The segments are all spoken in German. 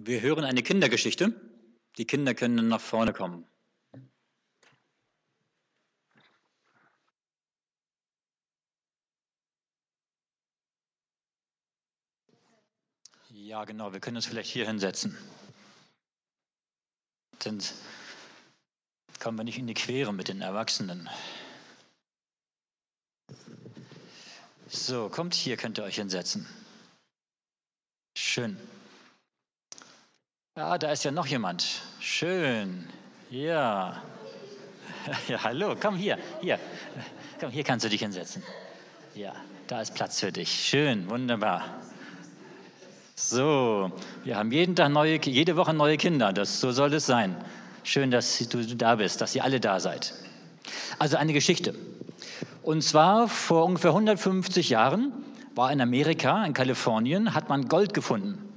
Wir hören eine Kindergeschichte. Die Kinder können nach vorne kommen. Ja, genau, wir können uns vielleicht hier hinsetzen. Dann kommen wir nicht in die Quere mit den Erwachsenen. So, kommt hier, könnt ihr euch hinsetzen. Schön. Ja, da ist ja noch jemand. Schön. Ja. Ja, hallo, komm hier, hier. Komm, hier kannst du dich hinsetzen. Ja, da ist Platz für dich. Schön, wunderbar. So, wir haben jeden Tag neue, jede Woche neue Kinder. Das, so soll es sein. Schön, dass du da bist, dass ihr alle da seid. Also eine Geschichte. Und zwar vor ungefähr 150 Jahren war in Amerika, in Kalifornien, hat man Gold gefunden.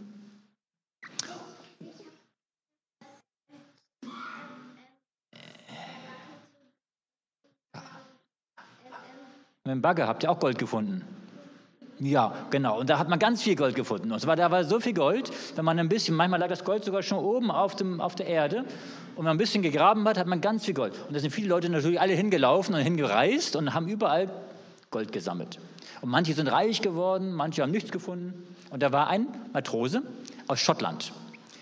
Mit dem Bagger habt ihr auch Gold gefunden. Ja, genau. Und da hat man ganz viel Gold gefunden. Und zwar, da war so viel Gold, wenn man ein bisschen, manchmal lag das Gold sogar schon oben auf, dem, auf der Erde. Und wenn man ein bisschen gegraben hat, hat man ganz viel Gold. Und da sind viele Leute natürlich alle hingelaufen und hingereist und haben überall Gold gesammelt. Und manche sind reich geworden, manche haben nichts gefunden. Und da war ein Matrose aus Schottland.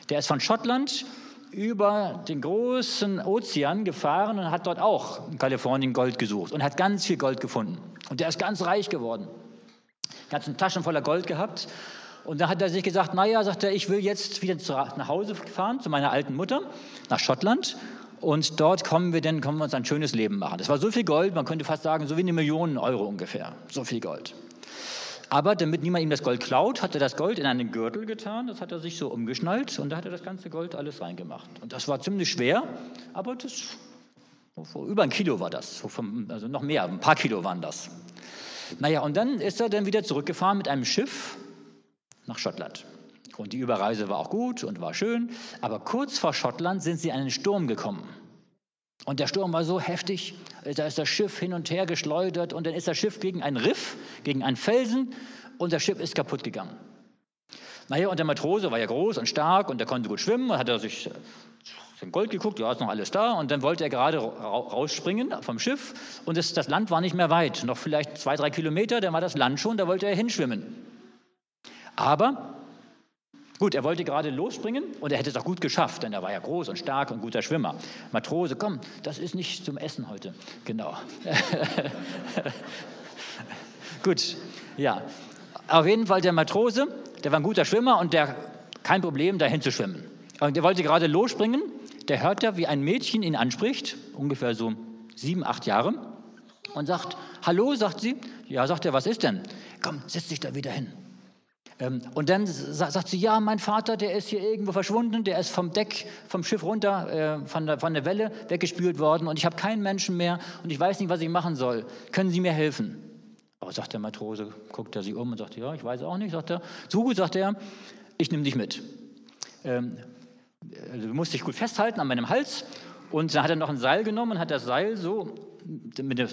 Der ist von Schottland über den großen Ozean gefahren und hat dort auch in Kalifornien Gold gesucht und hat ganz viel Gold gefunden. Und der ist ganz reich geworden ganzen Taschen voller Gold gehabt. Und dann hat er sich gesagt, naja, sagt er, ich will jetzt wieder nach Hause fahren, zu meiner alten Mutter, nach Schottland. Und dort kommen wir, dann, können wir uns ein schönes Leben machen. Das war so viel Gold, man könnte fast sagen, so wie eine Million Euro ungefähr. So viel Gold. Aber damit niemand ihm das Gold klaut, hat er das Gold in einen Gürtel getan, das hat er sich so umgeschnallt und da hat er das ganze Gold alles reingemacht. Und das war ziemlich schwer, aber das, über ein Kilo war das, also noch mehr, ein paar Kilo waren das. Naja, und dann ist er dann wieder zurückgefahren mit einem Schiff nach Schottland. Und die Überreise war auch gut und war schön, aber kurz vor Schottland sind sie in einen Sturm gekommen. Und der Sturm war so heftig, da ist das Schiff hin und her geschleudert und dann ist das Schiff gegen einen Riff, gegen einen Felsen und das Schiff ist kaputt gegangen. Naja, und der Matrose war ja groß und stark und der konnte gut schwimmen und hat er sich sein Gold geguckt, ja, ist noch alles da. Und dann wollte er gerade rausspringen vom Schiff und das, das Land war nicht mehr weit, noch vielleicht zwei, drei Kilometer, dann war das Land schon, da wollte er hinschwimmen. Aber Gut, er wollte gerade losspringen und er hätte es auch gut geschafft, denn er war ja groß und stark und guter Schwimmer. Matrose, komm, das ist nicht zum Essen heute. Genau. gut, ja. Auf jeden Fall der Matrose, der war ein guter Schwimmer und der kein Problem, dahin zu schwimmen. Und er wollte gerade losspringen der hört ja, wie ein Mädchen ihn anspricht, ungefähr so sieben, acht Jahre, und sagt, hallo, sagt sie. Ja, sagt er, was ist denn? Komm, setz dich da wieder hin. Ähm, und dann sagt sie, ja, mein Vater, der ist hier irgendwo verschwunden, der ist vom Deck, vom Schiff runter, äh, von, der, von der Welle weggespült worden und ich habe keinen Menschen mehr und ich weiß nicht, was ich machen soll. Können Sie mir helfen? Aber sagt der Matrose, guckt er sich um und sagt, ja, ich weiß auch nicht, sagt er. So gut, sagt er, ich nehme dich mit. Ähm, also du musst dich gut festhalten an meinem Hals. Und dann hat er noch ein Seil genommen und hat das Seil so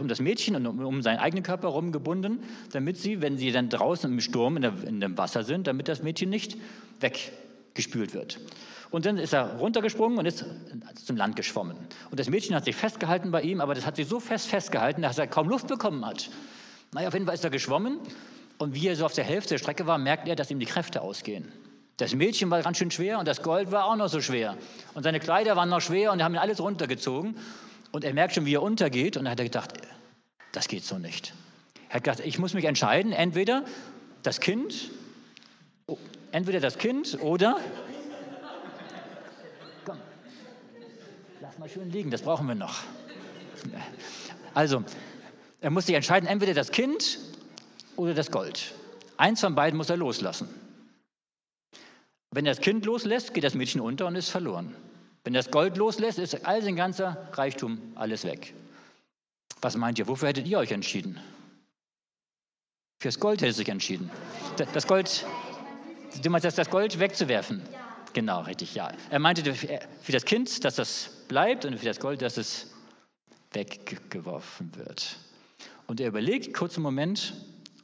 um das Mädchen und um seinen eigenen Körper herum gebunden, damit sie, wenn sie dann draußen im Sturm in, der, in dem Wasser sind, damit das Mädchen nicht weggespült wird. Und dann ist er runtergesprungen und ist zum Land geschwommen. Und das Mädchen hat sich festgehalten bei ihm, aber das hat sich so fest festgehalten, dass er kaum Luft bekommen hat. Naja, auf jeden Fall ist er geschwommen und wie er so auf der Hälfte der Strecke war, merkt er, dass ihm die Kräfte ausgehen. Das Mädchen war ganz schön schwer und das Gold war auch noch so schwer. Und seine Kleider waren noch schwer und er haben ihn alles runtergezogen. Und er merkt schon, wie er untergeht. Und dann hat er gedacht, das geht so nicht. Er hat gedacht, ich muss mich entscheiden, entweder das Kind, entweder das Kind oder. Komm, lass mal schön liegen, das brauchen wir noch. Also, er muss sich entscheiden, entweder das Kind oder das Gold. Eins von beiden muss er loslassen. Wenn er das Kind loslässt, geht das Mädchen unter und ist verloren. Wenn das Gold loslässt, ist all sein ganzer Reichtum alles weg. Was meint ihr? Wofür hättet ihr euch entschieden? Fürs Gold hättet ihr sich entschieden. Das Gold, du meinst, das Gold wegzuwerfen? Genau, richtig, ja. Er meinte für das Kind, dass das bleibt und für das Gold, dass es weggeworfen wird. Und er überlegt kurz einen Moment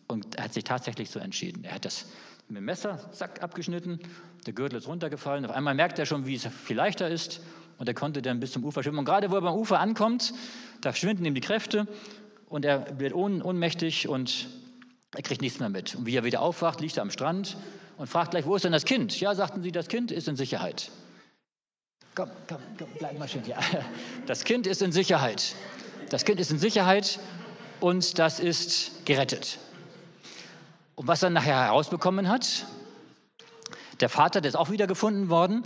und hat sich tatsächlich so entschieden. Er hat das mit dem Messer, zack, abgeschnitten der Gürtel ist runtergefallen. Auf einmal merkt er schon, wie es viel leichter ist und er konnte dann bis zum Ufer schwimmen. Und gerade wo er beim Ufer ankommt, da schwinden ihm die Kräfte und er wird ohnmächtig und er kriegt nichts mehr mit. Und wie er wieder aufwacht, liegt er am Strand und fragt gleich, wo ist denn das Kind? Ja, sagten sie, das Kind ist in Sicherheit. Komm, komm, komm, bleib mal schön hier. Das Kind ist in Sicherheit. Das Kind ist in Sicherheit und das ist gerettet. Und was er nachher herausbekommen hat, der Vater, der ist auch wieder gefunden worden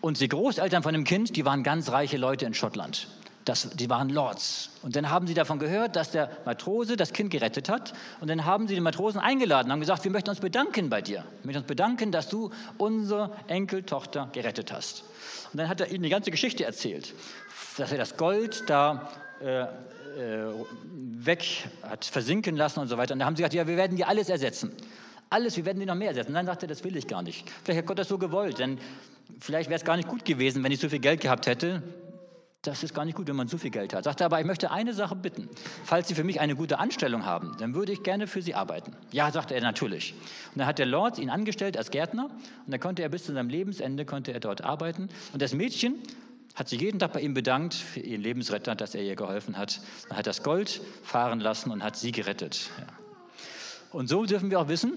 und die Großeltern von dem Kind, die waren ganz reiche Leute in Schottland. Das, die waren Lords. Und dann haben sie davon gehört, dass der Matrose das Kind gerettet hat. Und dann haben sie den Matrosen eingeladen, haben gesagt, wir möchten uns bedanken bei dir. Wir möchten uns bedanken, dass du unsere Enkeltochter gerettet hast. Und dann hat er ihnen die ganze Geschichte erzählt, dass er das Gold da äh, äh, weg hat versinken lassen und so weiter. Und dann haben sie gesagt, ja, wir werden dir alles ersetzen. Alles, wir werden dir noch mehr ersetzen. Dann sagte er, das will ich gar nicht. Vielleicht hat Gott das so gewollt, denn vielleicht wäre es gar nicht gut gewesen, wenn ich so viel Geld gehabt hätte. Das ist gar nicht gut, wenn man so viel Geld hat. Sagte aber, ich möchte eine Sache bitten. Falls Sie für mich eine gute Anstellung haben, dann würde ich gerne für Sie arbeiten. Ja, sagte er natürlich. Und dann hat der Lord ihn angestellt als Gärtner und dann konnte er bis zu seinem Lebensende konnte er dort arbeiten. Und das Mädchen hat sich jeden Tag bei ihm bedankt für ihren Lebensretter, dass er ihr geholfen hat. Dann hat das Gold fahren lassen und hat sie gerettet. Ja. Und so dürfen wir auch wissen,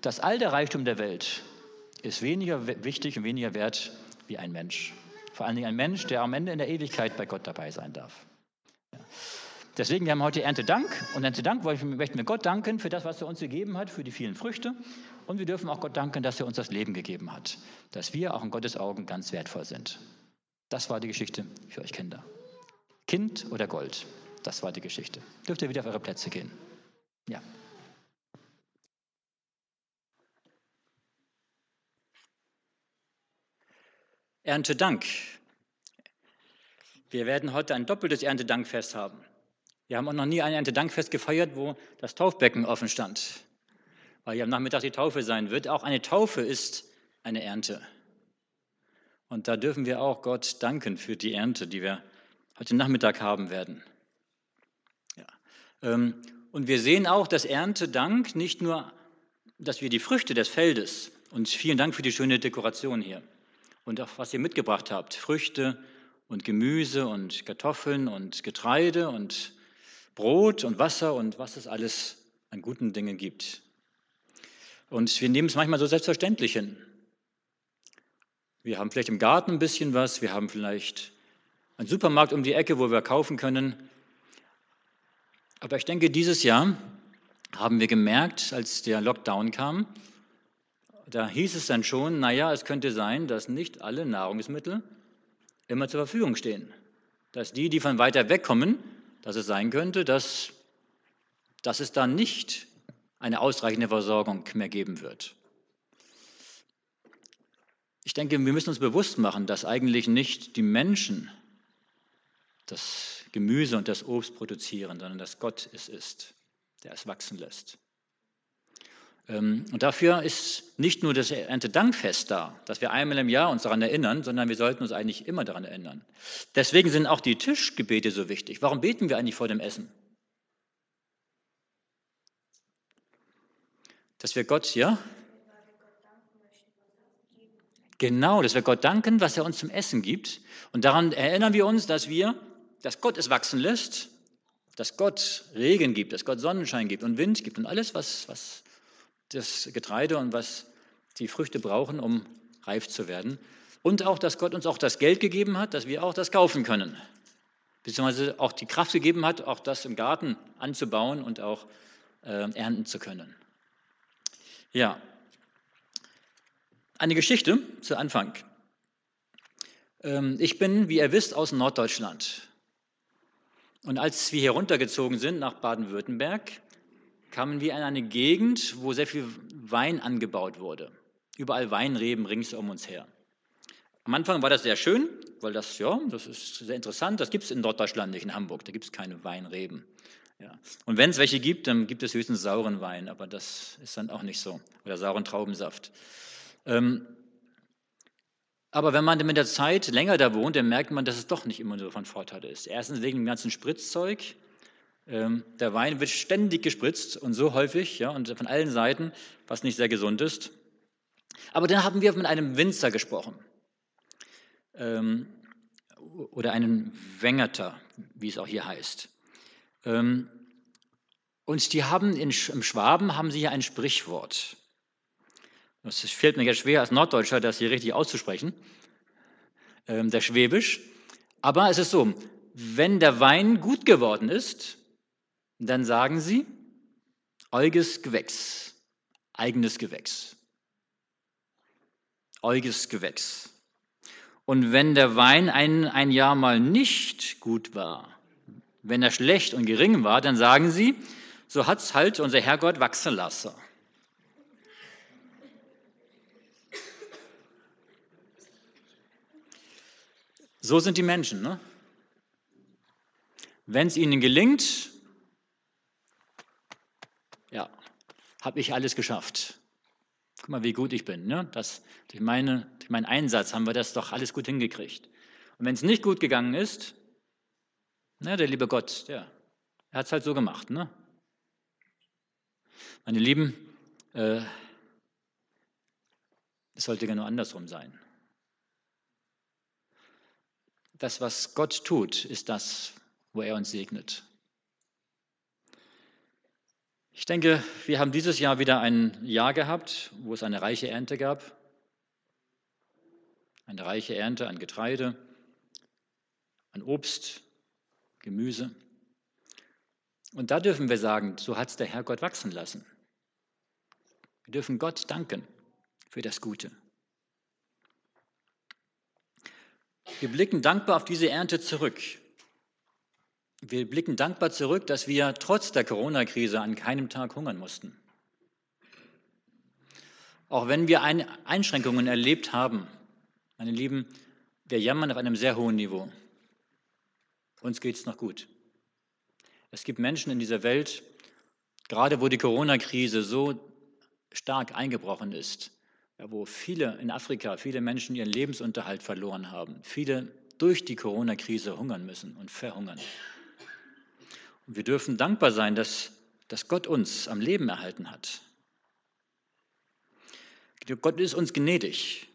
dass all der Reichtum der Welt ist weniger wichtig und weniger wert wie ein Mensch. Vor allen Dingen ein Mensch, der am Ende in der Ewigkeit bei Gott dabei sein darf. Deswegen, wir haben heute Erntedank und Erntedank möchten wir Gott danken für das, was er uns gegeben hat, für die vielen Früchte. Und wir dürfen auch Gott danken, dass er uns das Leben gegeben hat, dass wir auch in Gottes Augen ganz wertvoll sind. Das war die Geschichte für euch Kinder. Kind oder Gold, das war die Geschichte. Dürft ihr wieder auf eure Plätze gehen. Ja. Erntedank. Wir werden heute ein doppeltes Erntedankfest haben. Wir haben auch noch nie ein Erntedankfest gefeiert, wo das Taufbecken offen stand, weil ja am Nachmittag die Taufe sein wird. Auch eine Taufe ist eine Ernte. Und da dürfen wir auch Gott danken für die Ernte, die wir heute Nachmittag haben werden. Ja. Ähm, und wir sehen auch, dass Erntedank nicht nur, dass wir die Früchte des Feldes, und vielen Dank für die schöne Dekoration hier, und auch was ihr mitgebracht habt. Früchte und Gemüse und Kartoffeln und Getreide und Brot und Wasser und was es alles an guten Dingen gibt. Und wir nehmen es manchmal so selbstverständlich hin. Wir haben vielleicht im Garten ein bisschen was, wir haben vielleicht einen Supermarkt um die Ecke, wo wir kaufen können. Aber ich denke, dieses Jahr haben wir gemerkt, als der Lockdown kam, da hieß es dann schon, naja, es könnte sein, dass nicht alle Nahrungsmittel immer zur Verfügung stehen. Dass die, die von weiter weg kommen, dass es sein könnte, dass, dass es dann nicht eine ausreichende Versorgung mehr geben wird. Ich denke, wir müssen uns bewusst machen, dass eigentlich nicht die Menschen das Gemüse und das Obst produzieren, sondern dass Gott es ist, der es wachsen lässt. Ähm, und dafür ist nicht nur das Erntedankfest da, dass wir einmal im Jahr uns daran erinnern, sondern wir sollten uns eigentlich immer daran erinnern. Deswegen sind auch die Tischgebete so wichtig. Warum beten wir eigentlich vor dem Essen? Dass wir Gott, ja? Genau, dass wir Gott danken, was er uns zum Essen gibt. Und daran erinnern wir uns, dass wir, dass Gott es wachsen lässt, dass Gott Regen gibt, dass Gott Sonnenschein gibt und Wind gibt und alles, was, was das Getreide und was die Früchte brauchen, um reif zu werden. Und auch, dass Gott uns auch das Geld gegeben hat, dass wir auch das kaufen können. Beziehungsweise auch die Kraft gegeben hat, auch das im Garten anzubauen und auch äh, ernten zu können. Ja, eine Geschichte zu Anfang. Ähm, ich bin, wie ihr wisst, aus Norddeutschland. Und als wir hier runtergezogen sind nach Baden-Württemberg, kamen wir in eine Gegend, wo sehr viel Wein angebaut wurde. Überall Weinreben rings um uns her. Am Anfang war das sehr schön, weil das, ja, das ist sehr interessant. Das gibt es in Norddeutschland nicht, in Hamburg. Da gibt es keine Weinreben. Ja. Und wenn es welche gibt, dann gibt es höchstens sauren Wein, aber das ist dann auch nicht so. Oder sauren Traubensaft. Ähm, aber wenn man mit der Zeit länger da wohnt, dann merkt man, dass es doch nicht immer so von Vorteil ist. Erstens wegen dem ganzen Spritzzeug, der Wein wird ständig gespritzt und so häufig ja, und von allen Seiten, was nicht sehr gesund ist. Aber dann haben wir mit einem Winzer gesprochen. Ähm, oder einem Wengerter, wie es auch hier heißt. Ähm, und die haben in, im Schwaben haben sie hier ein Sprichwort. Das fällt mir jetzt schwer als Norddeutscher, das hier richtig auszusprechen, ähm, der Schwäbisch. Aber es ist so, wenn der Wein gut geworden ist, dann sagen sie, Euges Gewächs, eigenes Gewächs. Euges Gewächs. Und wenn der Wein ein, ein Jahr mal nicht gut war, wenn er schlecht und gering war, dann sagen sie, so hat's halt unser Herrgott wachsen lassen. So sind die Menschen. Ne? Wenn es ihnen gelingt, ja, habe ich alles geschafft. Guck mal, wie gut ich bin. Ne? Das, durch, meine, durch meinen Einsatz haben wir das doch alles gut hingekriegt. Und wenn es nicht gut gegangen ist, ne, der liebe Gott, der, er hat es halt so gemacht. Ne? Meine Lieben, äh, es sollte genau andersrum sein. Das, was Gott tut, ist das, wo er uns segnet. Ich denke, wir haben dieses Jahr wieder ein Jahr gehabt, wo es eine reiche Ernte gab. Eine reiche Ernte an Getreide, an Obst, Gemüse. Und da dürfen wir sagen, so hat es der Herr Gott wachsen lassen. Wir dürfen Gott danken für das Gute. Wir blicken dankbar auf diese Ernte zurück. Wir blicken dankbar zurück, dass wir trotz der Corona-Krise an keinem Tag hungern mussten. Auch wenn wir Einschränkungen erlebt haben, meine Lieben, wir jammern auf einem sehr hohen Niveau. Uns geht es noch gut. Es gibt Menschen in dieser Welt, gerade wo die Corona-Krise so stark eingebrochen ist, wo viele in Afrika, viele Menschen ihren Lebensunterhalt verloren haben, viele durch die Corona-Krise hungern müssen und verhungern. Und wir dürfen dankbar sein, dass, dass Gott uns am Leben erhalten hat. Gott ist uns gnädig.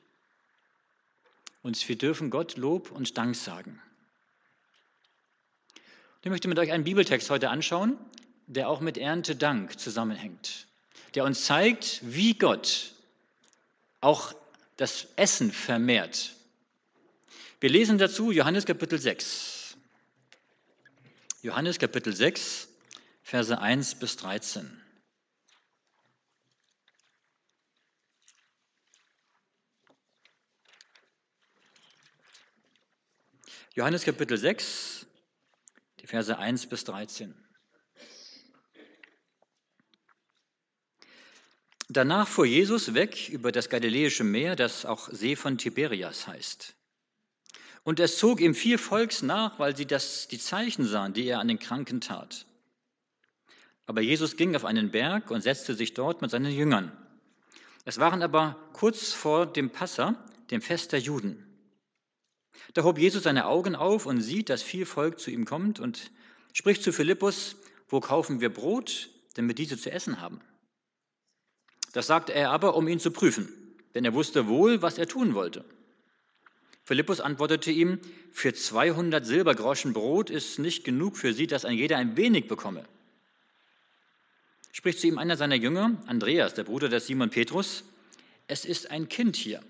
Und wir dürfen Gott Lob und Dank sagen. Ich möchte mit euch einen Bibeltext heute anschauen, der auch mit Erntedank zusammenhängt, der uns zeigt, wie Gott auch das Essen vermehrt. Wir lesen dazu Johannes Kapitel 6. Johannes Kapitel 6, Verse 1 bis 13. Johannes Kapitel 6, die Verse 1 bis 13. Danach fuhr Jesus weg über das Galiläische Meer, das auch See von Tiberias heißt. Und es zog ihm viel Volks nach, weil sie das, die Zeichen sahen, die er an den Kranken tat. Aber Jesus ging auf einen Berg und setzte sich dort mit seinen Jüngern. Es waren aber kurz vor dem Passa, dem Fest der Juden. Da hob Jesus seine Augen auf und sieht, dass viel Volk zu ihm kommt und spricht zu Philippus, wo kaufen wir Brot, damit diese zu essen haben? Das sagte er aber, um ihn zu prüfen, denn er wusste wohl, was er tun wollte. Philippus antwortete ihm, für 200 Silbergroschen Brot ist nicht genug für sie, dass ein jeder ein wenig bekomme. Spricht zu ihm einer seiner Jünger, Andreas, der Bruder des Simon Petrus, es ist ein Kind hier,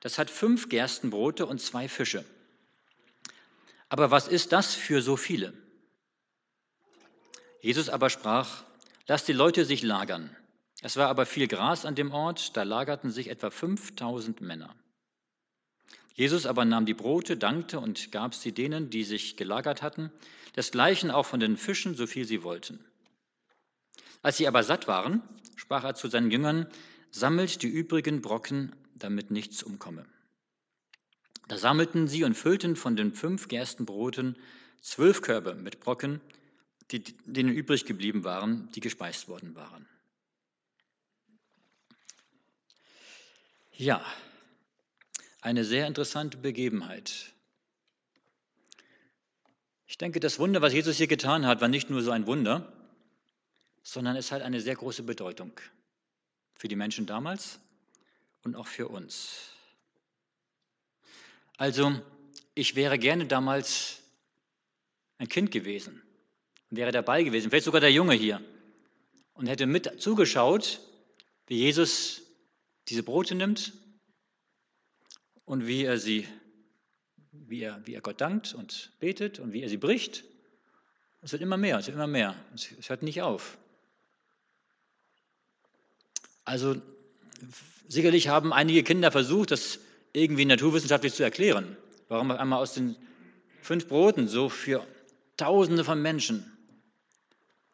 das hat fünf Gerstenbrote und zwei Fische. Aber was ist das für so viele? Jesus aber sprach, lass die Leute sich lagern. Es war aber viel Gras an dem Ort, da lagerten sich etwa 5000 Männer. Jesus aber nahm die Brote, dankte und gab sie denen, die sich gelagert hatten, desgleichen auch von den Fischen, so viel sie wollten. Als sie aber satt waren, sprach er zu seinen Jüngern, sammelt die übrigen Brocken, damit nichts umkomme. Da sammelten sie und füllten von den fünf Gerstenbroten zwölf Körbe mit Brocken, die denen übrig geblieben waren, die gespeist worden waren. Ja, eine sehr interessante Begebenheit. Ich denke, das Wunder, was Jesus hier getan hat, war nicht nur so ein Wunder, sondern es hat eine sehr große Bedeutung für die Menschen damals und auch für uns. Also, ich wäre gerne damals ein Kind gewesen, wäre dabei gewesen, vielleicht sogar der Junge hier, und hätte mit zugeschaut, wie Jesus diese Brote nimmt und wie er sie, wie er, wie er Gott dankt und betet und wie er sie bricht. Es wird immer mehr, es wird immer mehr. Es hört nicht auf. Also sicherlich haben einige Kinder versucht, das irgendwie naturwissenschaftlich zu erklären. Warum einmal aus den fünf Broten so für Tausende von Menschen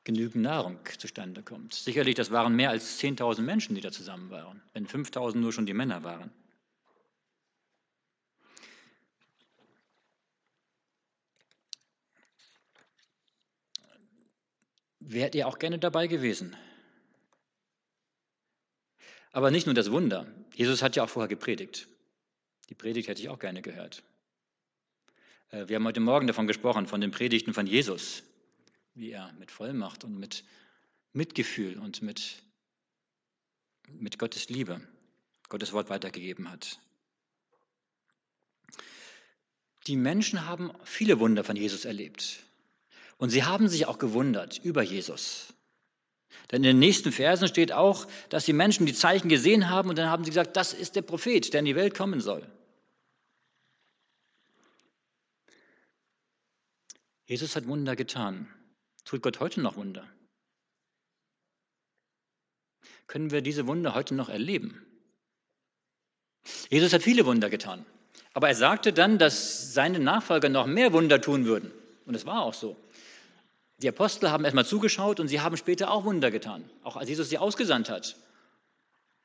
genügend Nahrung zustande kommt. Sicherlich, das waren mehr als 10.000 Menschen, die da zusammen waren, wenn 5.000 nur schon die Männer waren. Wärt ihr auch gerne dabei gewesen? Aber nicht nur das Wunder. Jesus hat ja auch vorher gepredigt. Die Predigt hätte ich auch gerne gehört. Äh, wir haben heute Morgen davon gesprochen, von den Predigten von Jesus, wie er mit Vollmacht und mit Mitgefühl und mit, mit Gottes Liebe Gottes Wort weitergegeben hat. Die Menschen haben viele Wunder von Jesus erlebt. Und sie haben sich auch gewundert über Jesus. Denn in den nächsten Versen steht auch, dass die Menschen die Zeichen gesehen haben und dann haben sie gesagt, das ist der Prophet, der in die Welt kommen soll. Jesus hat Wunder getan. Tut Gott heute noch Wunder? Können wir diese Wunder heute noch erleben? Jesus hat viele Wunder getan. Aber er sagte dann, dass seine Nachfolger noch mehr Wunder tun würden. Und es war auch so. Die Apostel haben erstmal zugeschaut und sie haben später auch Wunder getan, auch als Jesus sie ausgesandt hat.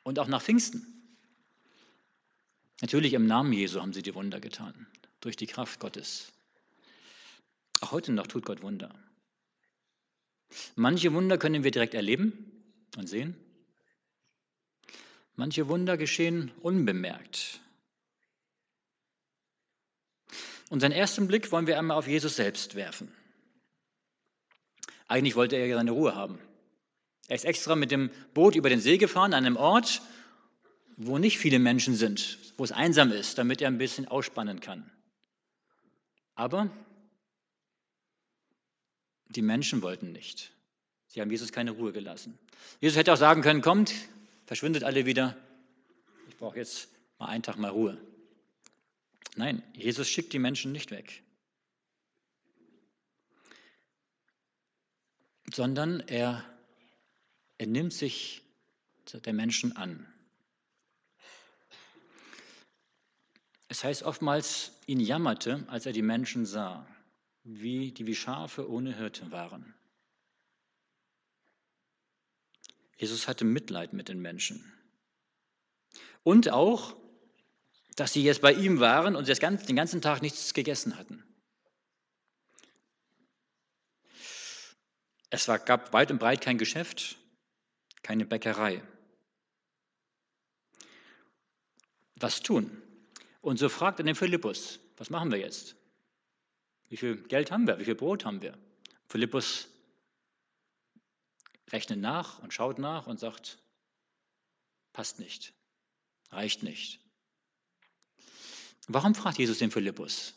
Und auch nach Pfingsten. Natürlich im Namen Jesu haben sie die Wunder getan, durch die Kraft Gottes. Auch heute noch tut Gott Wunder. Manche Wunder können wir direkt erleben und sehen. Manche Wunder geschehen unbemerkt. Unseren ersten Blick wollen wir einmal auf Jesus selbst werfen. Eigentlich wollte er ja seine Ruhe haben. Er ist extra mit dem Boot über den See gefahren, an einem Ort, wo nicht viele Menschen sind, wo es einsam ist, damit er ein bisschen ausspannen kann. Aber die Menschen wollten nicht. Sie haben Jesus keine Ruhe gelassen. Jesus hätte auch sagen können, kommt, verschwindet alle wieder. Ich brauche jetzt mal einen Tag mal Ruhe. Nein, Jesus schickt die Menschen nicht weg, sondern er, er nimmt sich der Menschen an. Es heißt oftmals, ihn jammerte, als er die Menschen sah wie, die wie Schafe ohne Hirte waren. Jesus hatte Mitleid mit den Menschen. Und auch, dass sie jetzt bei ihm waren und den ganzen Tag nichts gegessen hatten. Es war, gab weit und breit kein Geschäft, keine Bäckerei. Was tun? Und so fragt er den Philippus, was machen wir jetzt? Wie viel Geld haben wir? Wie viel Brot haben wir? Philippus rechnet nach und schaut nach und sagt, passt nicht, reicht nicht. Warum fragt Jesus den Philippus?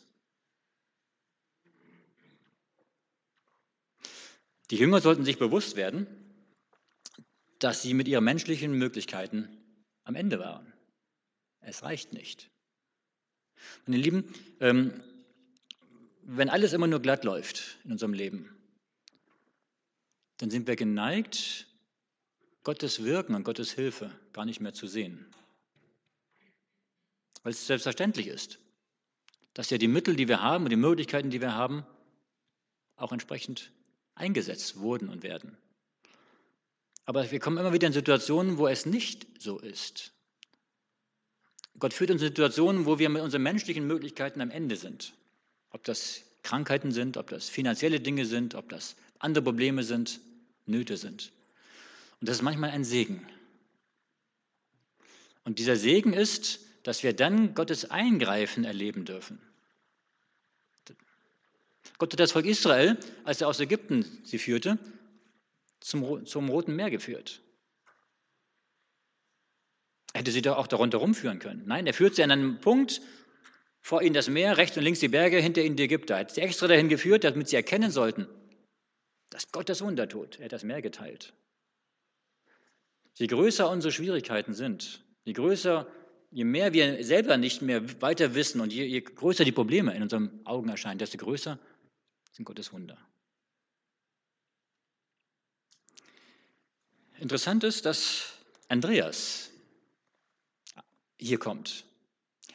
Die Jünger sollten sich bewusst werden, dass sie mit ihren menschlichen Möglichkeiten am Ende waren. Es reicht nicht. Meine Lieben, ähm, wenn alles immer nur glatt läuft in unserem Leben, dann sind wir geneigt, Gottes Wirken und Gottes Hilfe gar nicht mehr zu sehen. Weil es selbstverständlich ist, dass ja die Mittel, die wir haben und die Möglichkeiten, die wir haben, auch entsprechend eingesetzt wurden und werden. Aber wir kommen immer wieder in Situationen, wo es nicht so ist. Gott führt uns in Situationen, wo wir mit unseren menschlichen Möglichkeiten am Ende sind. Ob das Krankheiten sind, ob das finanzielle Dinge sind, ob das andere Probleme sind, Nöte sind. Und das ist manchmal ein Segen. Und dieser Segen ist, dass wir dann Gottes Eingreifen erleben dürfen. Gott hat das Volk Israel, als er aus Ägypten sie führte, zum, zum Roten Meer geführt. Hätte sie doch auch darunter rumführen können. Nein, er führt sie an einem Punkt, vor ihnen das Meer, rechts und links die Berge, hinter ihnen die Ägypter. Er hat sie extra dahin geführt, damit sie erkennen sollten, dass Gott das Wunder tut. Er hat das Meer geteilt. Je größer unsere Schwierigkeiten sind, je größer, je mehr wir selber nicht mehr weiter wissen und je, je größer die Probleme in unseren Augen erscheinen, desto größer sind Gottes Wunder. Interessant ist, dass Andreas hier kommt.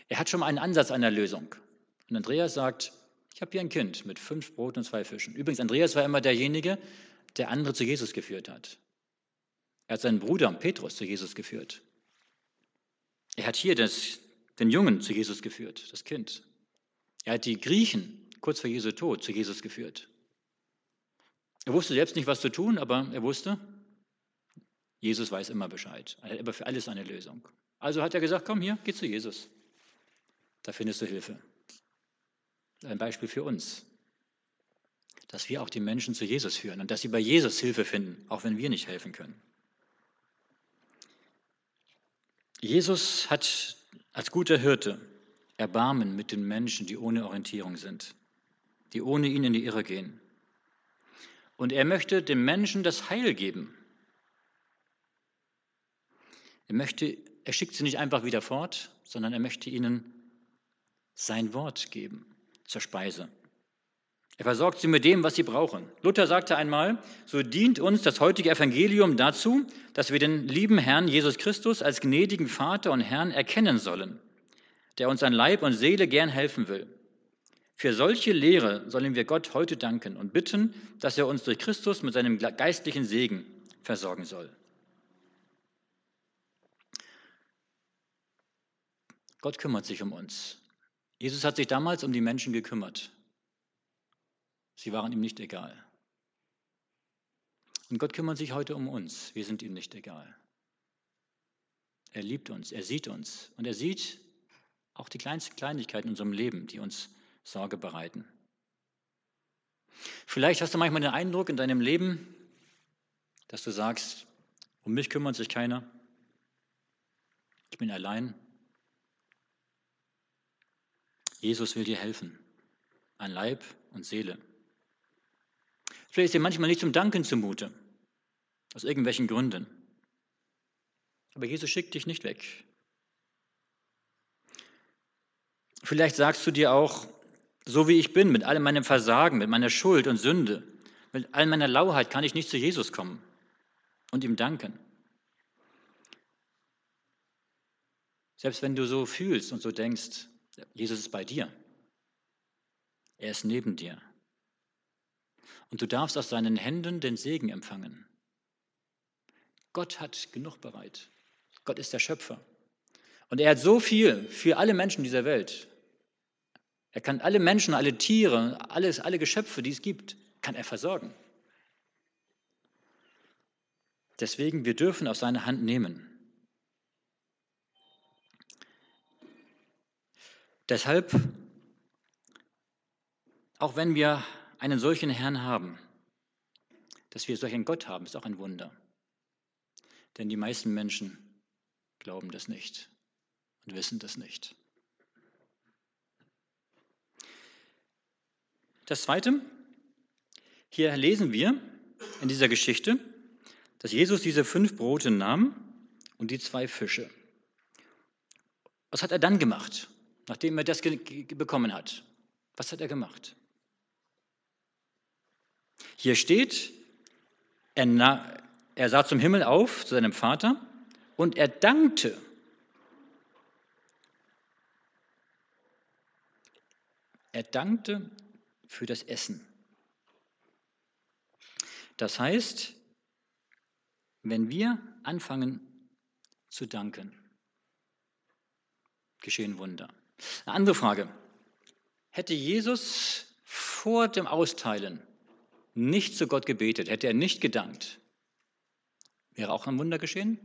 Er hat schon mal einen Ansatz einer Lösung. Und Andreas sagt, ich habe hier ein Kind mit fünf Broten und zwei Fischen. Übrigens, Andreas war immer derjenige, der andere zu Jesus geführt hat. Er hat seinen Bruder Petrus zu Jesus geführt. Er hat hier das, den Jungen zu Jesus geführt, das Kind. Er hat die Griechen kurz vor Jesu Tod zu Jesus geführt. Er wusste selbst nicht, was zu tun, aber er wusste, Jesus weiß immer Bescheid. Er hat aber für alles eine Lösung. Also hat er gesagt, komm hier, geh zu Jesus. Da findest du Hilfe. Ein Beispiel für uns, dass wir auch die Menschen zu Jesus führen und dass sie bei Jesus Hilfe finden, auch wenn wir nicht helfen können. Jesus hat als guter Hirte Erbarmen mit den Menschen, die ohne Orientierung sind, die ohne ihn in die Irre gehen. Und er möchte den Menschen das Heil geben. Er möchte, er schickt sie nicht einfach wieder fort, sondern er möchte ihnen sein Wort geben zur Speise. Er versorgt sie mit dem, was sie brauchen. Luther sagte einmal, so dient uns das heutige Evangelium dazu, dass wir den lieben Herrn Jesus Christus als gnädigen Vater und Herrn erkennen sollen, der uns an Leib und Seele gern helfen will. Für solche Lehre sollen wir Gott heute danken und bitten, dass er uns durch Christus mit seinem geistlichen Segen versorgen soll. Gott kümmert sich um uns. Jesus hat sich damals um die Menschen gekümmert. Sie waren ihm nicht egal. Und Gott kümmert sich heute um uns. Wir sind ihm nicht egal. Er liebt uns, er sieht uns und er sieht auch die kleinsten Kleinigkeiten in unserem Leben, die uns Sorge bereiten. Vielleicht hast du manchmal den Eindruck in deinem Leben, dass du sagst, um mich kümmert sich keiner. Ich bin allein. Jesus will dir helfen, an Leib und Seele. Vielleicht ist dir manchmal nicht zum Danken zumute, aus irgendwelchen Gründen. Aber Jesus schickt dich nicht weg. Vielleicht sagst du dir auch, so wie ich bin, mit allem meinem Versagen, mit meiner Schuld und Sünde, mit all meiner Lauheit kann ich nicht zu Jesus kommen und ihm danken. Selbst wenn du so fühlst und so denkst, Jesus ist bei dir. Er ist neben dir. Und du darfst aus seinen Händen den Segen empfangen. Gott hat genug bereit. Gott ist der Schöpfer. Und er hat so viel für alle Menschen dieser Welt. Er kann alle Menschen, alle Tiere, alles, alle Geschöpfe, die es gibt, kann er versorgen. Deswegen, wir dürfen aus seiner Hand nehmen. Deshalb, auch wenn wir einen solchen Herrn haben, dass wir solchen Gott haben, ist auch ein Wunder. Denn die meisten Menschen glauben das nicht und wissen das nicht. Das Zweite, hier lesen wir in dieser Geschichte, dass Jesus diese fünf Brote nahm und die zwei Fische. Was hat er dann gemacht? nachdem er das bekommen hat. Was hat er gemacht? Hier steht, er, er sah zum Himmel auf, zu seinem Vater, und er dankte. Er dankte für das Essen. Das heißt, wenn wir anfangen zu danken, geschehen Wunder. Eine andere Frage. Hätte Jesus vor dem Austeilen nicht zu Gott gebetet, hätte er nicht gedankt, wäre auch ein Wunder geschehen?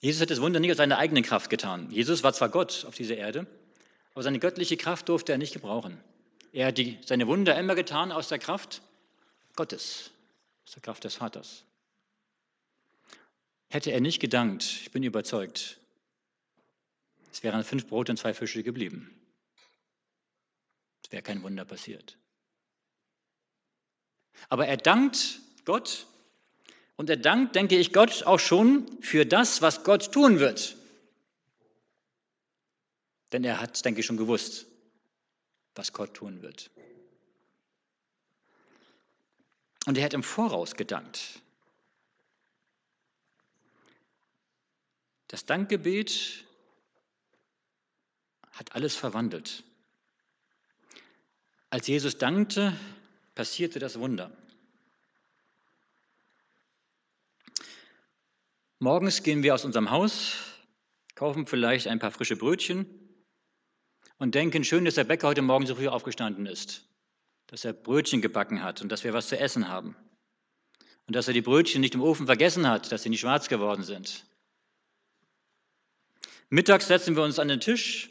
Jesus hat das Wunder nicht aus seiner eigenen Kraft getan. Jesus war zwar Gott auf dieser Erde, aber seine göttliche Kraft durfte er nicht gebrauchen. Er hat die, seine Wunder immer getan aus der Kraft Gottes, aus der Kraft des Vaters. Hätte er nicht gedankt, ich bin überzeugt, es wären fünf Brote und zwei Fische geblieben. Es wäre kein Wunder passiert. Aber er dankt Gott und er dankt, denke ich, Gott auch schon für das, was Gott tun wird. Denn er hat, denke ich, schon gewusst, was Gott tun wird. Und er hat im Voraus gedankt. Das Dankgebet hat alles verwandelt. Als Jesus dankte, passierte das Wunder. Morgens gehen wir aus unserem Haus, kaufen vielleicht ein paar frische Brötchen und denken, schön, dass der Bäcker heute Morgen so früh aufgestanden ist, dass er Brötchen gebacken hat und dass wir was zu essen haben. Und dass er die Brötchen nicht im Ofen vergessen hat, dass sie nicht schwarz geworden sind. Mittags setzen wir uns an den Tisch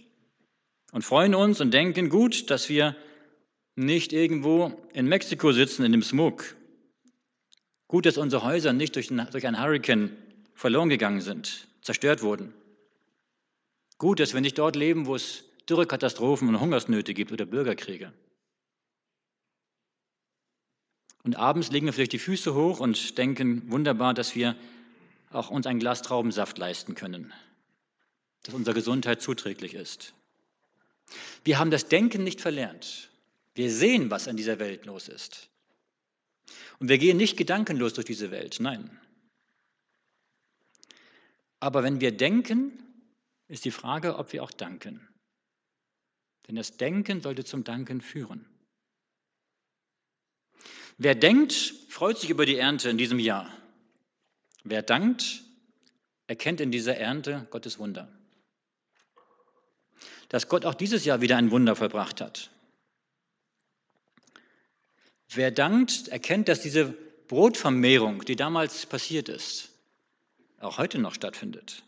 und freuen uns und denken, gut, dass wir nicht irgendwo in Mexiko sitzen in dem Smog. Gut, dass unsere Häuser nicht durch, durch einen Hurricane verloren gegangen sind, zerstört wurden. Gut, dass wir nicht dort leben, wo es Dürrekatastrophen und Hungersnöte gibt oder Bürgerkriege. Und abends legen wir vielleicht die Füße hoch und denken, wunderbar, dass wir auch uns ein Glas Traubensaft leisten können, das unserer Gesundheit zuträglich ist. Wir haben das Denken nicht verlernt. Wir sehen, was an dieser Welt los ist. Und wir gehen nicht gedankenlos durch diese Welt, nein. Aber wenn wir denken, ist die Frage, ob wir auch danken. Denn das Denken sollte zum Danken führen. Wer denkt, freut sich über die Ernte in diesem Jahr. Wer dankt, erkennt in dieser Ernte Gottes Wunder. Dass Gott auch dieses Jahr wieder ein Wunder vollbracht hat. Wer dankt, erkennt, dass diese Brotvermehrung, die damals passiert ist, auch heute noch stattfindet.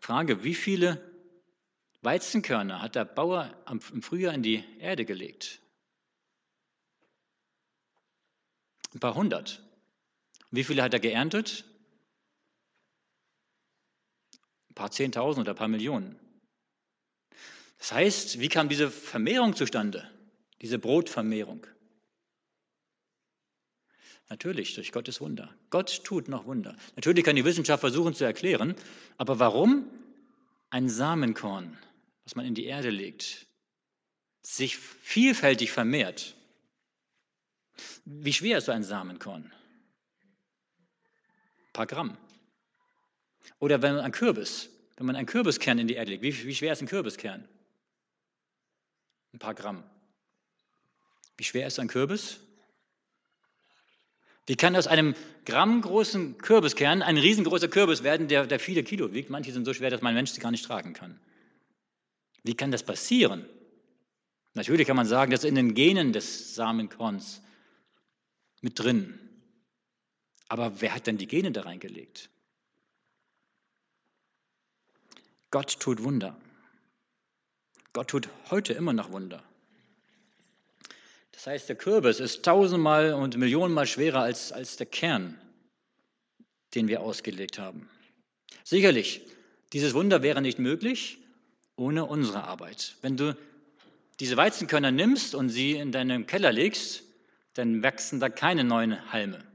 Frage, wie viele Weizenkörner hat der Bauer im Frühjahr in die Erde gelegt? Ein paar hundert. Wie viele hat er geerntet? Ein paar Zehntausend oder ein paar Millionen. Das heißt, wie kam diese Vermehrung zustande? Diese Brotvermehrung? Natürlich, durch Gottes Wunder. Gott tut noch Wunder. Natürlich kann die Wissenschaft versuchen zu erklären, aber warum ein Samenkorn, was man in die Erde legt, sich vielfältig vermehrt? Wie schwer ist so ein Samenkorn? Ein paar Gramm. Oder wenn man ein Kürbis, wenn man einen Kürbiskern in die Erde legt, wie, wie schwer ist ein Kürbiskern? Ein paar Gramm. Wie schwer ist ein Kürbis? Wie kann aus einem grammgroßen Kürbiskern ein riesengroßer Kürbis werden, der, der viele Kilo wiegt? Manche sind so schwer, dass mein Mensch sie gar nicht tragen kann. Wie kann das passieren? Natürlich kann man sagen, das ist in den Genen des Samenkorns mit drin. Aber wer hat denn die Gene da reingelegt? Gott tut Wunder. Gott tut heute immer noch Wunder. Das heißt, der Kürbis ist tausendmal und millionenmal schwerer als, als der Kern, den wir ausgelegt haben. Sicherlich, dieses Wunder wäre nicht möglich ohne unsere Arbeit. Wenn du diese Weizenkörner nimmst und sie in deinem Keller legst, dann wachsen da keine neuen Halme.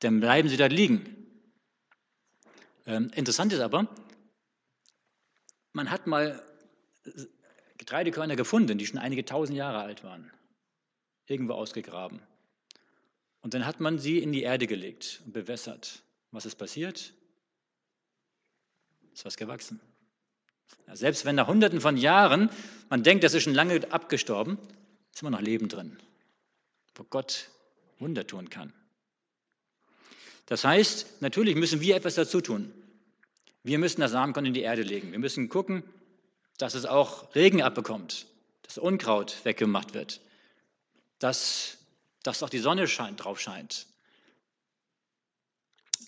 Dann bleiben sie da liegen. Ähm, interessant ist aber, man hat mal Getreidekörner gefunden, die schon einige tausend Jahre alt waren, irgendwo ausgegraben. Und dann hat man sie in die Erde gelegt und bewässert. Was ist passiert? Ist was gewachsen. Ja, selbst wenn nach Hunderten von Jahren man denkt, das ist schon lange abgestorben, ist immer noch Leben drin, wo Gott Wunder tun kann. Das heißt, natürlich müssen wir etwas dazu tun. Wir müssen das Samenkorn in die Erde legen. Wir müssen gucken, dass es auch Regen abbekommt, dass Unkraut weggemacht wird, dass, dass auch die Sonne scheint, drauf scheint,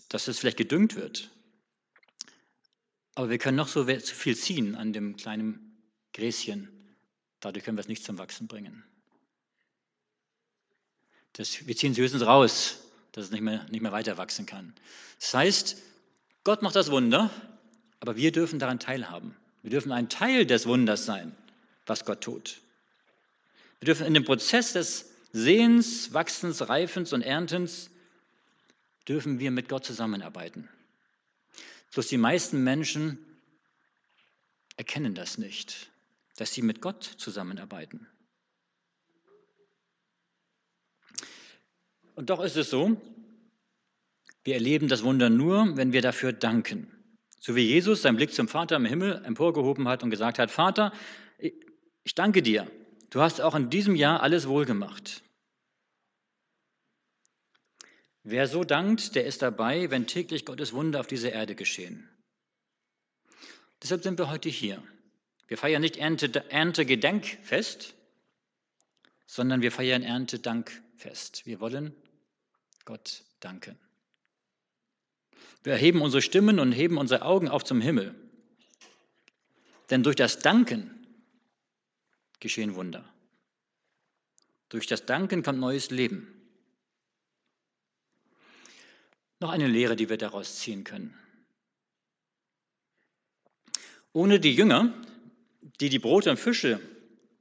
dass es vielleicht gedüngt wird. Aber wir können noch so viel ziehen an dem kleinen Gräschen. Dadurch können wir es nicht zum Wachsen bringen. Das, wir ziehen es höchstens raus dass es nicht mehr, nicht mehr weiter wachsen kann. Das heißt, Gott macht das Wunder, aber wir dürfen daran teilhaben. Wir dürfen ein Teil des Wunders sein, was Gott tut. Wir dürfen in dem Prozess des Sehens, Wachsens, Reifens und Erntens, dürfen wir mit Gott zusammenarbeiten. Bloß die meisten Menschen erkennen das nicht, dass sie mit Gott zusammenarbeiten. Und doch ist es so, wir erleben das Wunder nur, wenn wir dafür danken. So wie Jesus seinen Blick zum Vater im Himmel emporgehoben hat und gesagt hat, Vater, ich danke dir, du hast auch in diesem Jahr alles wohlgemacht. Wer so dankt, der ist dabei, wenn täglich Gottes Wunder auf dieser Erde geschehen. Deshalb sind wir heute hier. Wir feiern nicht Erntegedenkfest, sondern wir feiern Erntedankfest. Wir wollen Gott danken. Wir erheben unsere Stimmen und heben unsere Augen auf zum Himmel. Denn durch das Danken geschehen Wunder. Durch das Danken kommt neues Leben. Noch eine Lehre, die wir daraus ziehen können. Ohne die Jünger, die die Brote und Fische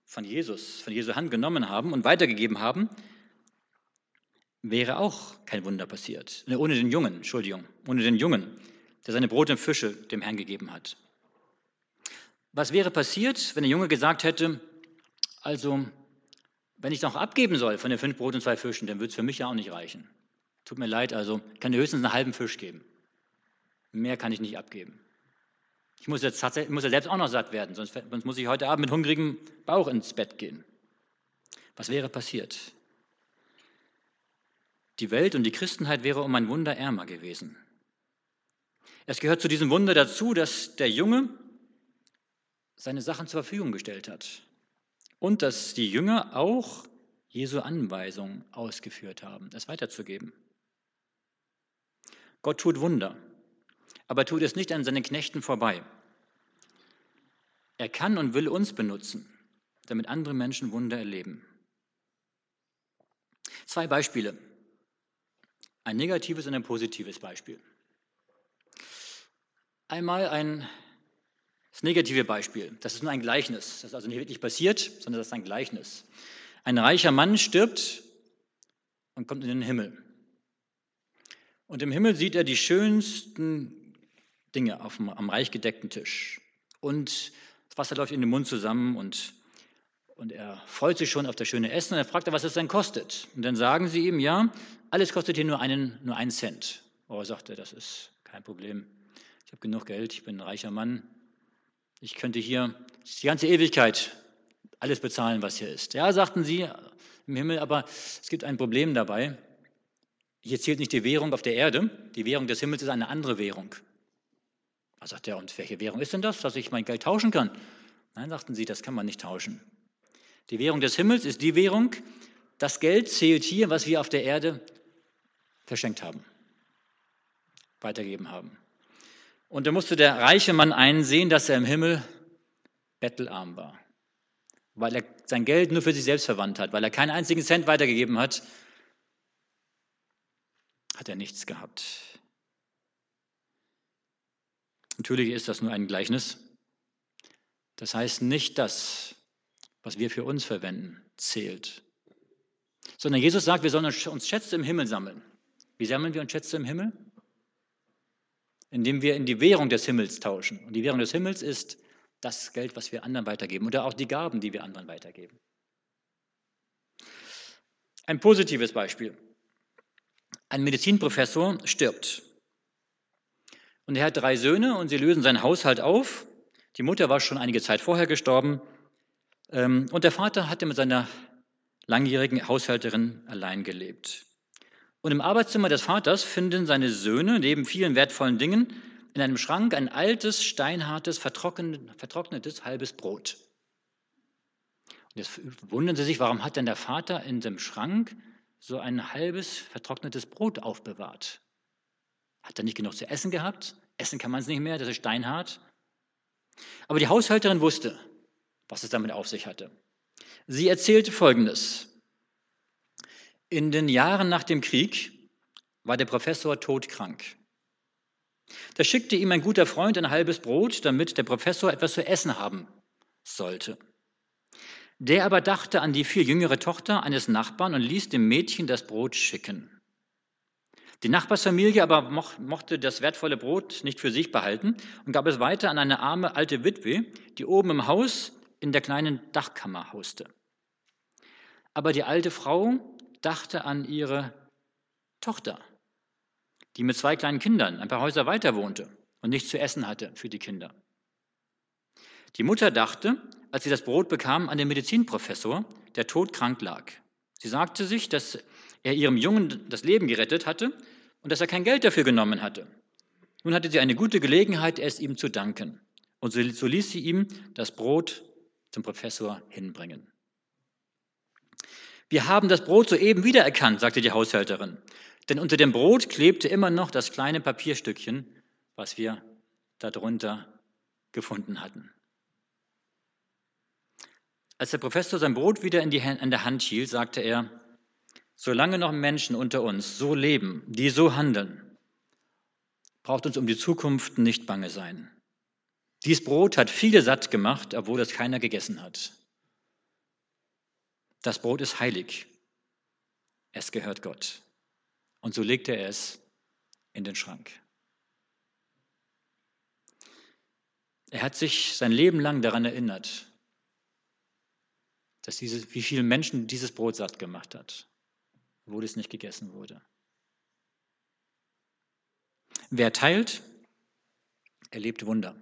von Jesus, von Jesu Hand genommen haben und weitergegeben haben, wäre auch kein Wunder passiert. Ne, ohne den Jungen, Entschuldigung, ohne den Jungen, der seine Brote und Fische dem Herrn gegeben hat. Was wäre passiert, wenn der Junge gesagt hätte, also, wenn ich noch abgeben soll von den fünf Broten und zwei Fischen, dann wird es für mich ja auch nicht reichen. Tut mir leid, also ich kann dir höchstens einen halben Fisch geben. Mehr kann ich nicht abgeben. Ich muss, jetzt muss ja selbst auch noch satt werden, sonst, sonst muss ich heute Abend mit hungrigem Bauch ins Bett gehen. Was wäre passiert? Die Welt und die Christenheit wäre um ein Wunder ärmer gewesen. Es gehört zu diesem Wunder dazu, dass der Junge seine Sachen zur Verfügung gestellt hat und dass die Jünger auch Jesu Anweisung ausgeführt haben, es weiterzugeben. Gott tut Wunder, aber tut es nicht an seinen Knechten vorbei. Er kann und will uns benutzen, damit andere Menschen Wunder erleben. Zwei Beispiele ein negatives und ein positives Beispiel. Einmal ein das negative Beispiel. Das ist nur ein Gleichnis. Das ist also nicht wirklich passiert, sondern das ist ein Gleichnis. Ein reicher Mann stirbt und kommt in den Himmel. Und im Himmel sieht er die schönsten Dinge auf dem, am reich gedeckten Tisch. Und das Wasser läuft in den Mund zusammen und und er freut sich schon auf das schöne Essen und er fragt, was es denn kostet. Und dann sagen sie ihm, ja, alles kostet hier nur einen, nur einen Cent. Oh, sagt er, das ist kein Problem. Ich habe genug Geld, ich bin ein reicher Mann. Ich könnte hier die ganze Ewigkeit alles bezahlen, was hier ist. Ja, sagten sie im Himmel, aber es gibt ein Problem dabei. Hier zählt nicht die Währung auf der Erde, die Währung des Himmels ist eine andere Währung. Da sagt er, und welche Währung ist denn das, dass ich mein Geld tauschen kann? Nein, sagten sie, das kann man nicht tauschen. Die Währung des Himmels ist die Währung. Das Geld zählt hier, was wir auf der Erde verschenkt haben, weitergeben haben. Und da musste der reiche Mann einsehen, dass er im Himmel bettelarm war, weil er sein Geld nur für sich selbst verwandt hat, weil er keinen einzigen Cent weitergegeben hat, hat er nichts gehabt. Natürlich ist das nur ein Gleichnis. Das heißt nicht, dass was wir für uns verwenden, zählt. Sondern Jesus sagt, wir sollen uns Schätze im Himmel sammeln. Wie sammeln wir uns Schätze im Himmel? Indem wir in die Währung des Himmels tauschen. Und die Währung des Himmels ist das Geld, was wir anderen weitergeben oder auch die Gaben, die wir anderen weitergeben. Ein positives Beispiel. Ein Medizinprofessor stirbt. Und er hat drei Söhne und sie lösen seinen Haushalt auf. Die Mutter war schon einige Zeit vorher gestorben und der Vater hatte mit seiner langjährigen Haushälterin allein gelebt. Und im Arbeitszimmer des Vaters finden seine Söhne neben vielen wertvollen Dingen in einem Schrank ein altes, steinhartes, vertrocknetes halbes Brot. Und jetzt wundern sie sich, warum hat denn der Vater in dem Schrank so ein halbes, vertrocknetes Brot aufbewahrt? Hat er nicht genug zu essen gehabt? Essen kann man es nicht mehr, das ist steinhart. Aber die Haushälterin wusste, was es damit auf sich hatte. Sie erzählte Folgendes. In den Jahren nach dem Krieg war der Professor todkrank. Da schickte ihm ein guter Freund ein halbes Brot, damit der Professor etwas zu essen haben sollte. Der aber dachte an die viel jüngere Tochter eines Nachbarn und ließ dem Mädchen das Brot schicken. Die Nachbarsfamilie aber mochte das wertvolle Brot nicht für sich behalten und gab es weiter an eine arme alte Witwe, die oben im Haus in der kleinen Dachkammer hauste. Aber die alte Frau dachte an ihre Tochter, die mit zwei kleinen Kindern ein paar Häuser weiter wohnte und nichts zu essen hatte für die Kinder. Die Mutter dachte, als sie das Brot bekam, an den Medizinprofessor, der todkrank lag. Sie sagte sich, dass er ihrem Jungen das Leben gerettet hatte und dass er kein Geld dafür genommen hatte. Nun hatte sie eine gute Gelegenheit, es ihm zu danken. Und so, ließ sie ihm das Brot zum Professor hinbringen. Wir haben das Brot soeben wiedererkannt, sagte die Haushälterin. Denn unter dem Brot klebte immer noch das kleine Papierstückchen, was wir darunter gefunden hatten. Als der Professor sein Brot wieder in, die, in der Hand hielt, sagte er, solange noch Menschen unter uns so leben, die so handeln, braucht uns um die Zukunft nicht bange sein. Dies Brot hat viele satt gemacht, obwohl es keiner gegessen hat. Das Brot ist heilig. Es gehört Gott. Und so legte er es in den Schrank. Er hat sich sein Leben lang daran erinnert, dass diese, wie viele Menschen dieses Brot satt gemacht hat, obwohl es nicht gegessen wurde. Wer teilt, erlebt Wunder.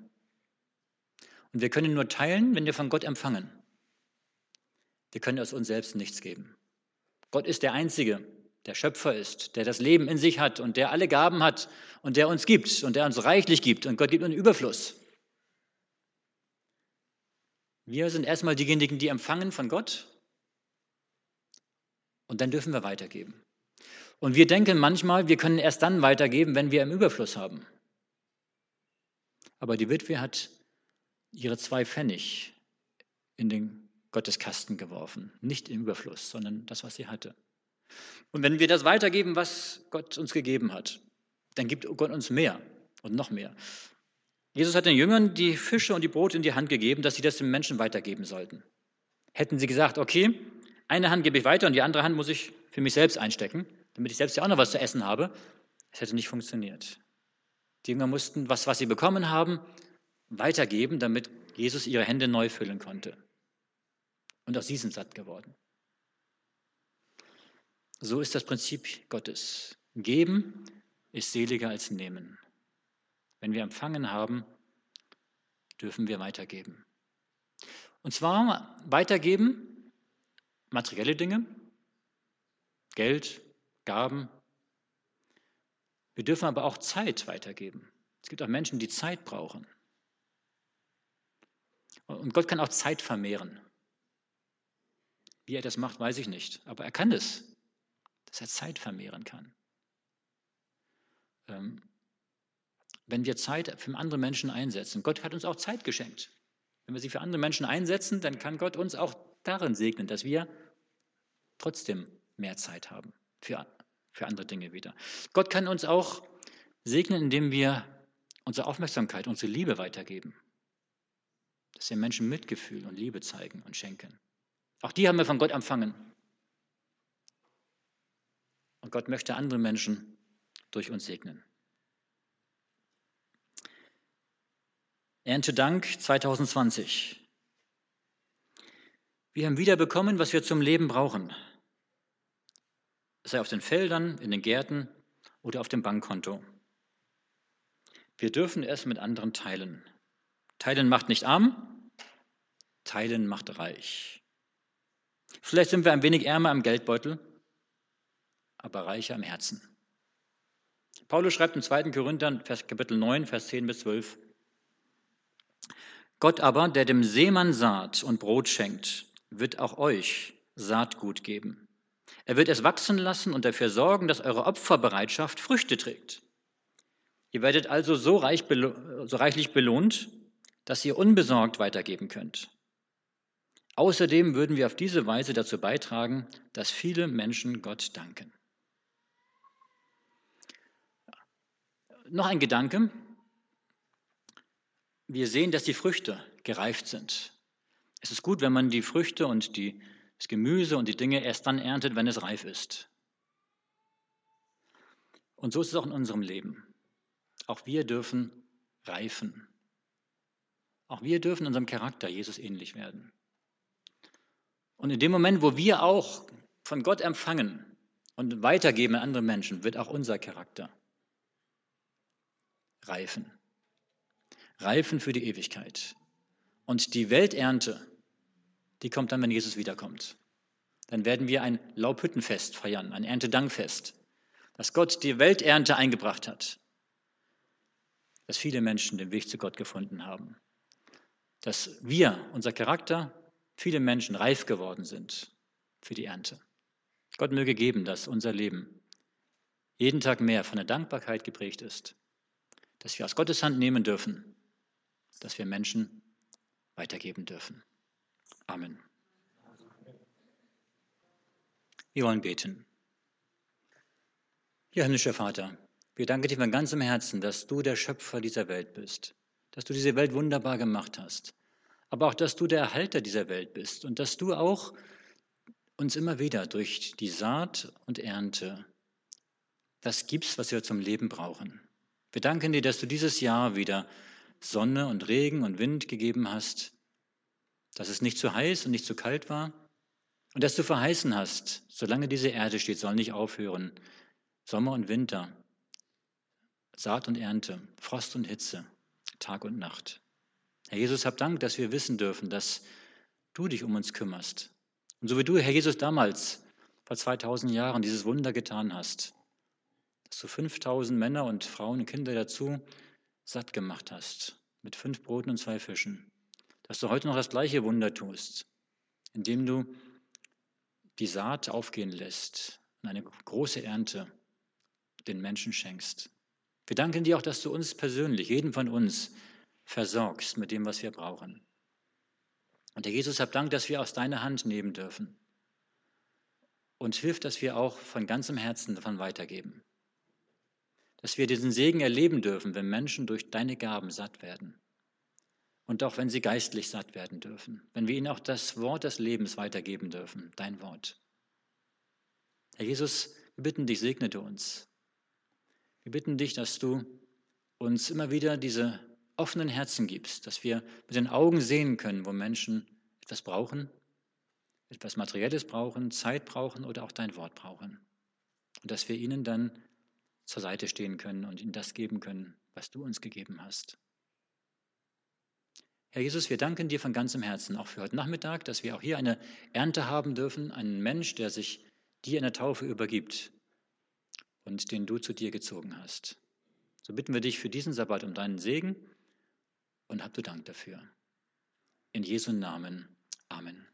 Und wir können nur teilen, wenn wir von Gott empfangen. Wir können aus uns selbst nichts geben. Gott ist der Einzige, der Schöpfer ist, der das Leben in sich hat und der alle Gaben hat und der uns gibt und der uns reichlich gibt. Und Gott gibt uns Überfluss. Wir sind erstmal diejenigen, die empfangen von Gott und dann dürfen wir weitergeben. Und wir denken manchmal, wir können erst dann weitergeben, wenn wir im Überfluss haben. Aber die Witwe hat ihre zwei Pfennig in den Gotteskasten geworfen. Nicht im Überfluss, sondern das, was sie hatte. Und wenn wir das weitergeben, was Gott uns gegeben hat, dann gibt Gott uns mehr und noch mehr. Jesus hat den Jüngern die Fische und die Brote in die Hand gegeben, dass sie das den Menschen weitergeben sollten. Hätten sie gesagt, okay, eine Hand gebe ich weiter und die andere Hand muss ich für mich selbst einstecken, damit ich selbst ja auch noch was zu essen habe, es hätte nicht funktioniert. Die Jünger mussten was, was sie bekommen haben, weitergeben, damit Jesus ihre Hände neu füllen konnte. Und auch sie sind satt geworden. So ist das Prinzip Gottes. Geben ist seliger als nehmen. Wenn wir empfangen haben, dürfen wir weitergeben. Und zwar weitergeben materielle Dinge, Geld, Gaben. Wir dürfen aber auch Zeit weitergeben. Es gibt auch Menschen, die Zeit brauchen. Und Gott kann auch Zeit vermehren. Wie er das macht, weiß ich nicht. Aber er kann es, dass er Zeit vermehren kann. Ähm, wenn wir Zeit für andere Menschen einsetzen. Gott hat uns auch Zeit geschenkt. Wenn wir sie für andere Menschen einsetzen, dann kann Gott uns auch darin segnen, dass wir trotzdem mehr Zeit haben für, für andere Dinge wieder. Gott kann uns auch segnen, indem wir unsere Aufmerksamkeit, unsere Liebe weitergeben. Dass wir Menschen Mitgefühl und Liebe zeigen und schenken. Auch die haben wir von Gott empfangen. Und Gott möchte andere Menschen durch uns segnen. Erntedank 2020. Wir haben wieder bekommen, was wir zum Leben brauchen. Sei auf den Feldern, in den Gärten oder auf dem Bankkonto. Wir dürfen es mit anderen teilen. Teilen macht nicht arm, teilen macht reich. Vielleicht sind wir ein wenig ärmer am Geldbeutel, aber reicher im Herzen. Paulus schreibt im 2. Korinther, Kapitel 9, Vers 10 bis 12, Gott aber, der dem Seemann Saat und Brot schenkt, wird auch euch Saatgut geben. Er wird es wachsen lassen und dafür sorgen, dass eure Opferbereitschaft Früchte trägt. Ihr werdet also so, reich, so reichlich belohnt, dass ihr unbesorgt weitergeben könnt. Außerdem würden wir auf diese Weise dazu beitragen, dass viele Menschen Gott danken. noch ein Gedanke. Wir sehen, dass die Früchte gereift sind. Es ist gut, wenn man die Früchte und die, das Gemüse und die Dinge erst dann erntet, wenn es reif ist. Und so ist es auch in unserem Leben. Auch wir dürfen reifen. Auch wir dürfen unserem Charakter Jesus ähnlich werden. Und in dem Moment, wo wir auch von Gott empfangen und weitergeben an andere Menschen, wird auch unser Charakter reifen. Reifen für die Ewigkeit. Und die Welternte, die kommt dann, wenn Jesus wiederkommt. Dann werden wir ein Laubhüttenfest feiern, ein Erntedankfest, dass Gott die Welternte eingebracht hat. Dass viele Menschen den Weg zu Gott gefunden haben. Dass wir, unser Charakter, viele Menschen reif geworden sind für die Ernte. Gott möge geben, dass unser Leben jeden Tag mehr von der Dankbarkeit geprägt ist, dass wir aus Gottes Hand nehmen dürfen, dass wir Menschen weitergeben dürfen. Amen. Wir wollen beten. Ja, himmlischer Vater, wir danken dir von ganzem Herzen, dass du der Schöpfer dieser Welt bist, dass du diese Welt wunderbar gemacht hast, aber auch, dass du der Erhalter dieser Welt bist und dass du auch uns immer wieder durch die Saat und Ernte das gibst, was wir zum Leben brauchen. Wir danken dir, dass du dieses Jahr wieder Sonne und Regen und Wind gegeben hast, dass es nicht zu heiß und nicht zu kalt war und dass du verheißen hast, solange diese Erde steht, soll nicht aufhören, Sommer und Winter, Saat und Ernte, Frost und Hitze, Tag und Nacht. Herr Jesus, hab Dank, dass wir wissen dürfen, dass du dich um uns kümmerst. Und so wie du, Herr Jesus, damals vor 2000 Jahren dieses Wunder getan hast, dass du 5000 Männer und Frauen und Kinder dazu satt gemacht hast, mit fünf Broten und zwei Fischen, dass du heute noch das gleiche Wunder tust, indem du die Saat aufgehen lässt und eine große Ernte den Menschen schenkst. Wir danken dir auch, dass du uns persönlich, jeden von uns, versorgst mit dem, was wir brauchen. Und Herr Jesus, hab Dank, dass wir aus deiner Hand nehmen dürfen. Und hilf, dass wir auch von ganzem Herzen davon weitergeben dass wir diesen Segen erleben dürfen, wenn Menschen durch deine Gaben satt werden. Und auch wenn sie geistlich satt werden dürfen, wenn wir ihnen auch das Wort des Lebens weitergeben dürfen, dein Wort. Herr Jesus, wir bitten dich, segnete uns. Wir bitten dich, dass du uns immer wieder diese offenen Herzen gibst, dass wir mit den Augen sehen können, wo Menschen etwas brauchen, etwas Materielles brauchen, Zeit brauchen oder auch dein Wort brauchen. Und dass wir ihnen dann zur Seite stehen können und ihnen das geben können, was du uns gegeben hast. Herr Jesus, wir danken dir von ganzem Herzen auch für heute Nachmittag, dass wir auch hier eine Ernte haben dürfen, einen Mensch, der sich dir in der Taufe übergibt und den du zu dir gezogen hast. So bitten wir dich für diesen Sabbat um deinen Segen und habt du Dank dafür. In Jesu Namen. Amen.